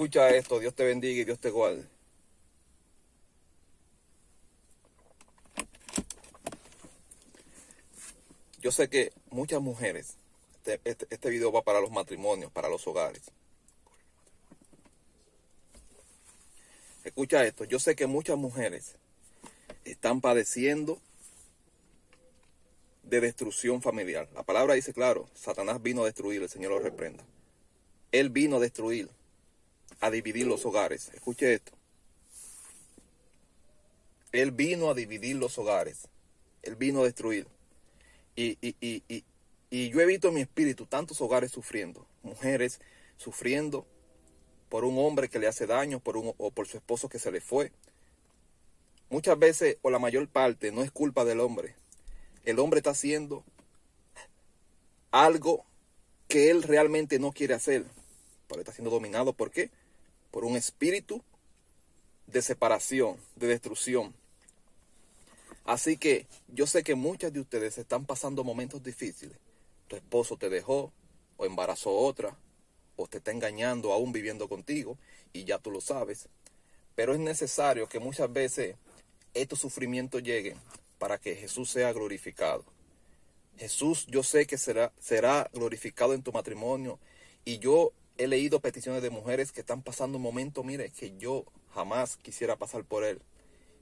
Escucha esto, Dios te bendiga y Dios te guarde. Yo sé que muchas mujeres, este, este, este, video va para los matrimonios, para los hogares. Escucha esto, yo sé que muchas mujeres están padeciendo de destrucción familiar. La palabra dice claro, Satanás vino a destruir, el Señor lo reprenda. Él vino a destruir, a dividir los hogares. Escuche esto. Él vino a dividir los hogares. Él vino a destruir. Y, yo he visto en mi espíritu tantos hogares sufriendo, mujeres sufriendo por un hombre que le hace daño, por un, o por su esposo que se le fue. Muchas veces, o la mayor parte, no es culpa del hombre. El hombre está haciendo algo que él realmente no quiere hacer. Pero está siendo dominado, ¿por qué? Por un espíritu de separación, de destrucción. Así que yo sé que muchas de ustedes están pasando momentos difíciles. Tu esposo te dejó o embarazó otra o te está engañando aún viviendo contigo y ya tú lo sabes. Pero es necesario que muchas veces estos sufrimientos lleguen para que Jesús sea glorificado. Jesús yo sé que será, será glorificado en tu matrimonio y yo he leído peticiones de mujeres que están pasando un momento, mire, que yo jamás quisiera pasar por él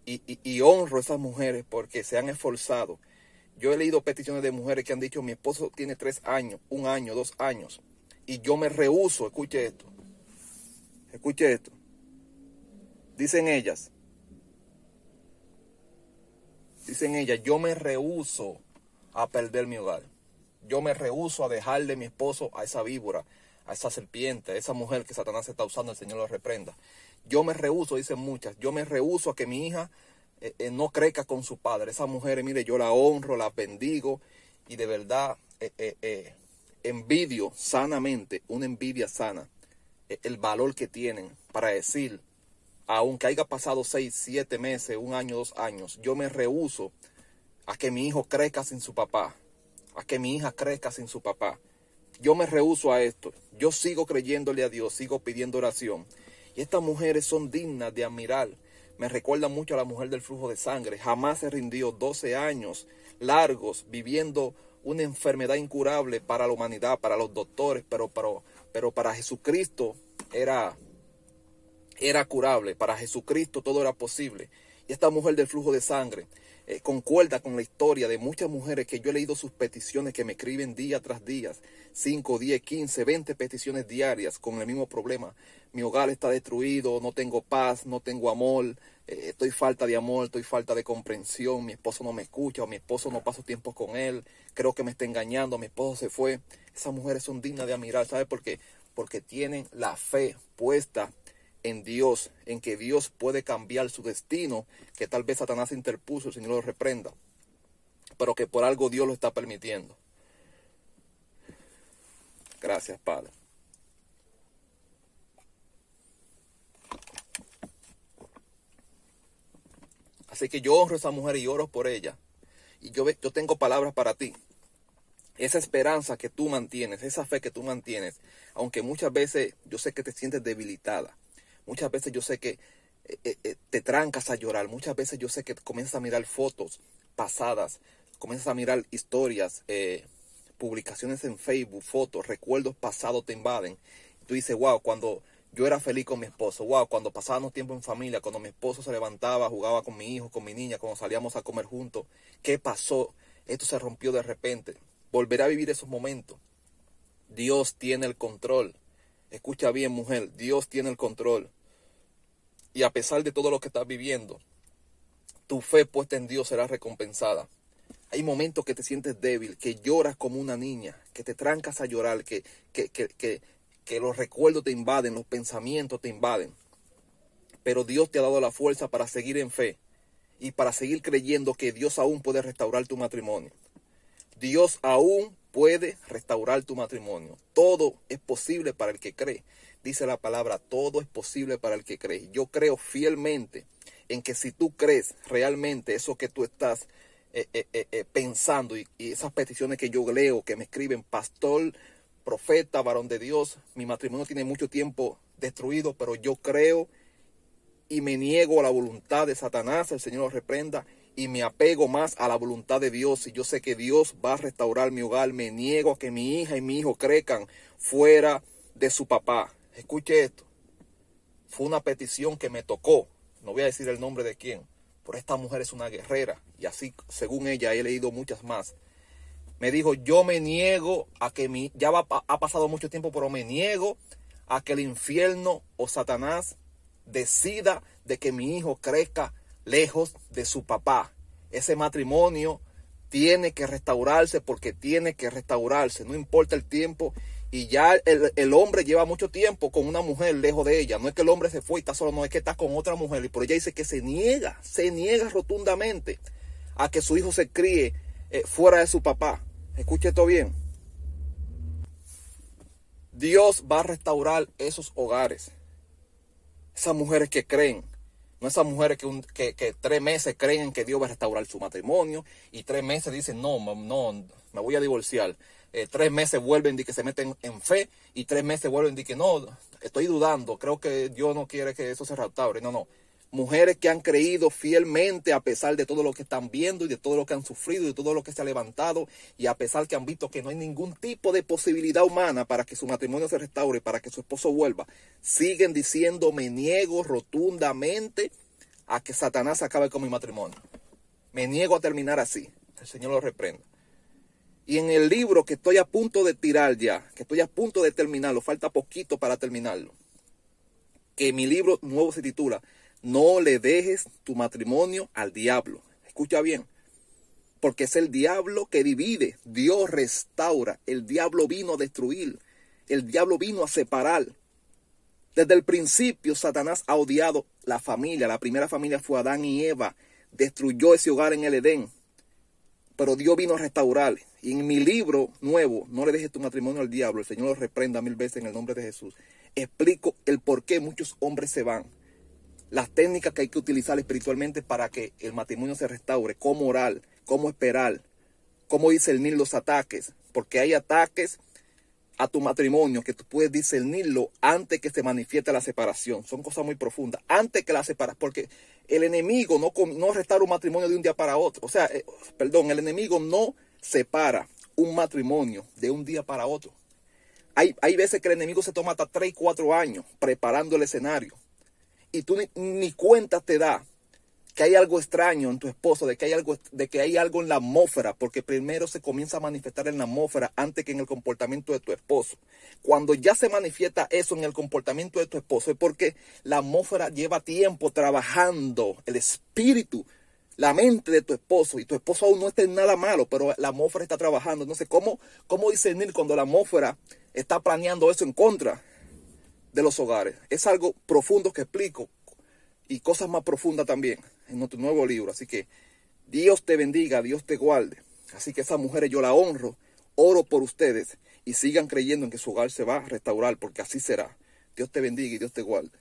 y, honro a esas mujeres porque se han esforzado. Yo he leído peticiones de mujeres que han dicho, mi esposo tiene tres años, un año, dos años, y yo me rehuso, escuche esto, escuche esto. Dicen ellas, dicen ellas, yo me rehuso a perder mi hogar. Yo me rehuso a dejarle mi esposo a esa víbora, a esa serpiente, a esa mujer que Satanás está usando, el Señor lo reprenda. Yo me rehuso, dicen muchas, yo me rehuso a que mi hija eh, eh, no crezca con su padre. Esas mujeres, mire, yo la honro, la bendigo y de verdad eh, envidio sanamente, una envidia sana, el valor que tienen para decir, aunque haya pasado seis, siete meses, un año, dos años, yo me rehuso a que mi hijo crezca sin su papá, a que mi hija crezca sin su papá. Yo me rehuso a esto. Yo sigo creyéndole a Dios, sigo pidiendo oración. Y estas mujeres son dignas de admirar. Me recuerda mucho a la mujer del flujo de sangre. Jamás se rindió 12 años largos viviendo una enfermedad incurable para la humanidad, para los doctores, pero, pero, para Jesucristo era, era curable. Para Jesucristo todo era posible. Y esta mujer del flujo de sangre eh, concuerda con la historia de muchas mujeres que yo he leído sus peticiones que me escriben día tras día, 5, 10, 15, 20 peticiones diarias con el mismo problema. Mi hogar está destruido, no tengo paz, no tengo amor, eh, estoy falta de amor, estoy falta de comprensión, mi esposo no me escucha o mi esposo no paso tiempo con él, creo que me está engañando, mi esposo se fue. Esas mujeres son dignas de admirar, ¿sabe por qué? Porque tienen la fe puesta en Dios, en que Dios puede cambiar su destino, que tal vez Satanás interpuso, el Señor lo reprenda, pero que por algo Dios lo está permitiendo. Gracias, Padre. Así que yo honro a esa mujer y oro por ella. Y yo, yo tengo palabras para ti. Esa esperanza que tú mantienes, esa fe que tú mantienes, aunque muchas veces yo sé que te sientes debilitada, Muchas veces yo sé que eh, eh, eh, te trancas a llorar. Muchas veces yo sé que comienzas a mirar fotos pasadas, comienzas a mirar historias, publicaciones en Facebook, fotos, recuerdos pasados te invaden. Tú dices, wow, cuando yo era feliz con mi esposo, wow, cuando pasábamos tiempo en familia, cuando mi esposo se levantaba, jugaba con mi hijo, con mi niña, cuando salíamos a comer juntos, ¿qué pasó? Esto se rompió de repente. Volveré a vivir esos momentos. Dios tiene el control. Escucha bien, mujer, Dios tiene el control. Y a pesar de todo lo que estás viviendo, tu fe puesta en Dios será recompensada. Hay momentos que te sientes débil, que lloras como una niña, que te trancas a llorar, que, que, que, que, los recuerdos te invaden, los pensamientos te invaden. Pero Dios te ha dado la fuerza para seguir en fe y para seguir creyendo que Dios aún puede restaurar tu matrimonio. Dios aún puede restaurar tu matrimonio. Todo es posible para el que cree dice la palabra, todo es posible para el que cree. Yo creo fielmente en que si tú crees realmente eso que tú estás eh, eh, eh, pensando y, esas peticiones que yo leo, que me escriben, pastor, profeta, varón de Dios, mi matrimonio tiene mucho tiempo destruido, pero yo creo y me niego a la voluntad de Satanás, el Señor lo reprenda, y me apego más a la voluntad de Dios. Y yo sé que Dios va a restaurar mi hogar, me niego a que mi hija y mi hijo crezcan fuera de su papá. Escuche esto. Fue una petición que me tocó. No voy a decir el nombre de quién. Pero esta mujer es una guerrera. Y así, según ella, he leído muchas más. Me dijo, yo me niego a que mi... Ya ha pasado mucho tiempo, pero me niego a que el infierno o Satanás decida de que mi hijo crezca lejos de su papá. Ese matrimonio tiene que restaurarse porque tiene que restaurarse, no importa el tiempo. Y ya el, hombre lleva mucho tiempo con una mujer lejos de ella. No es que el hombre se fue y está solo, no es que está con otra mujer. Y por ella dice que se niega, se niega rotundamente a que su hijo se críe eh, fuera de su papá. Escuche esto bien. Dios va a restaurar esos hogares. Esas mujeres que creen. No esas mujeres que, que, tres meses creen que Dios va a restaurar su matrimonio y tres meses dicen, no, no, me voy a divorciar. Eh, tres meses vuelven y que se meten en fe y tres meses vuelven y que no, estoy dudando, creo que Dios no quiere que eso se restaure. No, no mujeres que han creído fielmente a pesar de todo lo que están viendo y de todo lo que han sufrido y de todo lo que se ha levantado y a pesar que han visto que no hay ningún tipo de posibilidad humana para que su matrimonio se restaure, para que su esposo vuelva, siguen diciendo me niego rotundamente a que Satanás acabe con mi matrimonio. Me niego a terminar así. El Señor lo reprenda. Y en el libro que estoy a punto de tirar ya, que estoy a punto de terminarlo, falta poquito para terminarlo, que mi libro nuevo se titula no le dejes tu matrimonio al diablo. Escucha bien. Porque es el diablo que divide. Dios restaura. El diablo vino a destruir. El diablo vino a separar. Desde el principio Satanás ha odiado la familia. La primera familia fue Adán y Eva. Destruyó ese hogar en el Edén. Pero Dios vino a restaurar. Y en mi libro nuevo, No le dejes tu matrimonio al diablo, el Señor lo reprenda mil veces en el nombre de Jesús. Explico el por qué muchos hombres se van las técnicas que hay que utilizar espiritualmente para que el matrimonio se restaure, cómo orar, cómo esperar, cómo discernir los ataques, porque hay ataques a tu matrimonio que tú puedes discernirlo antes que se manifieste la separación. Son cosas muy profundas. Antes que la separación, porque el enemigo no, no restaura un matrimonio de un día para otro. O sea, eh, perdón, el enemigo no separa un matrimonio de un día para otro. Hay, hay veces que el enemigo se toma hasta 3 y 4 años preparando el escenario y tú ni, cuenta te da que hay algo extraño en tu esposo, de que hay algo, de que hay algo en la atmósfera, porque primero se comienza a manifestar en la atmósfera antes que en el comportamiento de tu esposo. Cuando ya se manifiesta eso en el comportamiento de tu esposo, es porque la atmósfera lleva tiempo trabajando, el espíritu, la mente de tu esposo, y tu esposo aún no está en nada malo, pero la atmósfera está trabajando. Entonces, ¿cómo, cómo discernir cuando la atmósfera está planeando eso en contra? De los hogares. Es algo profundo que explico y cosas más profundas también en nuestro nuevo libro. Así que Dios te bendiga, Dios te guarde. Así que esas mujeres yo la honro, oro por ustedes y sigan creyendo en que su hogar se va a restaurar porque así será. Dios te bendiga y Dios te guarde.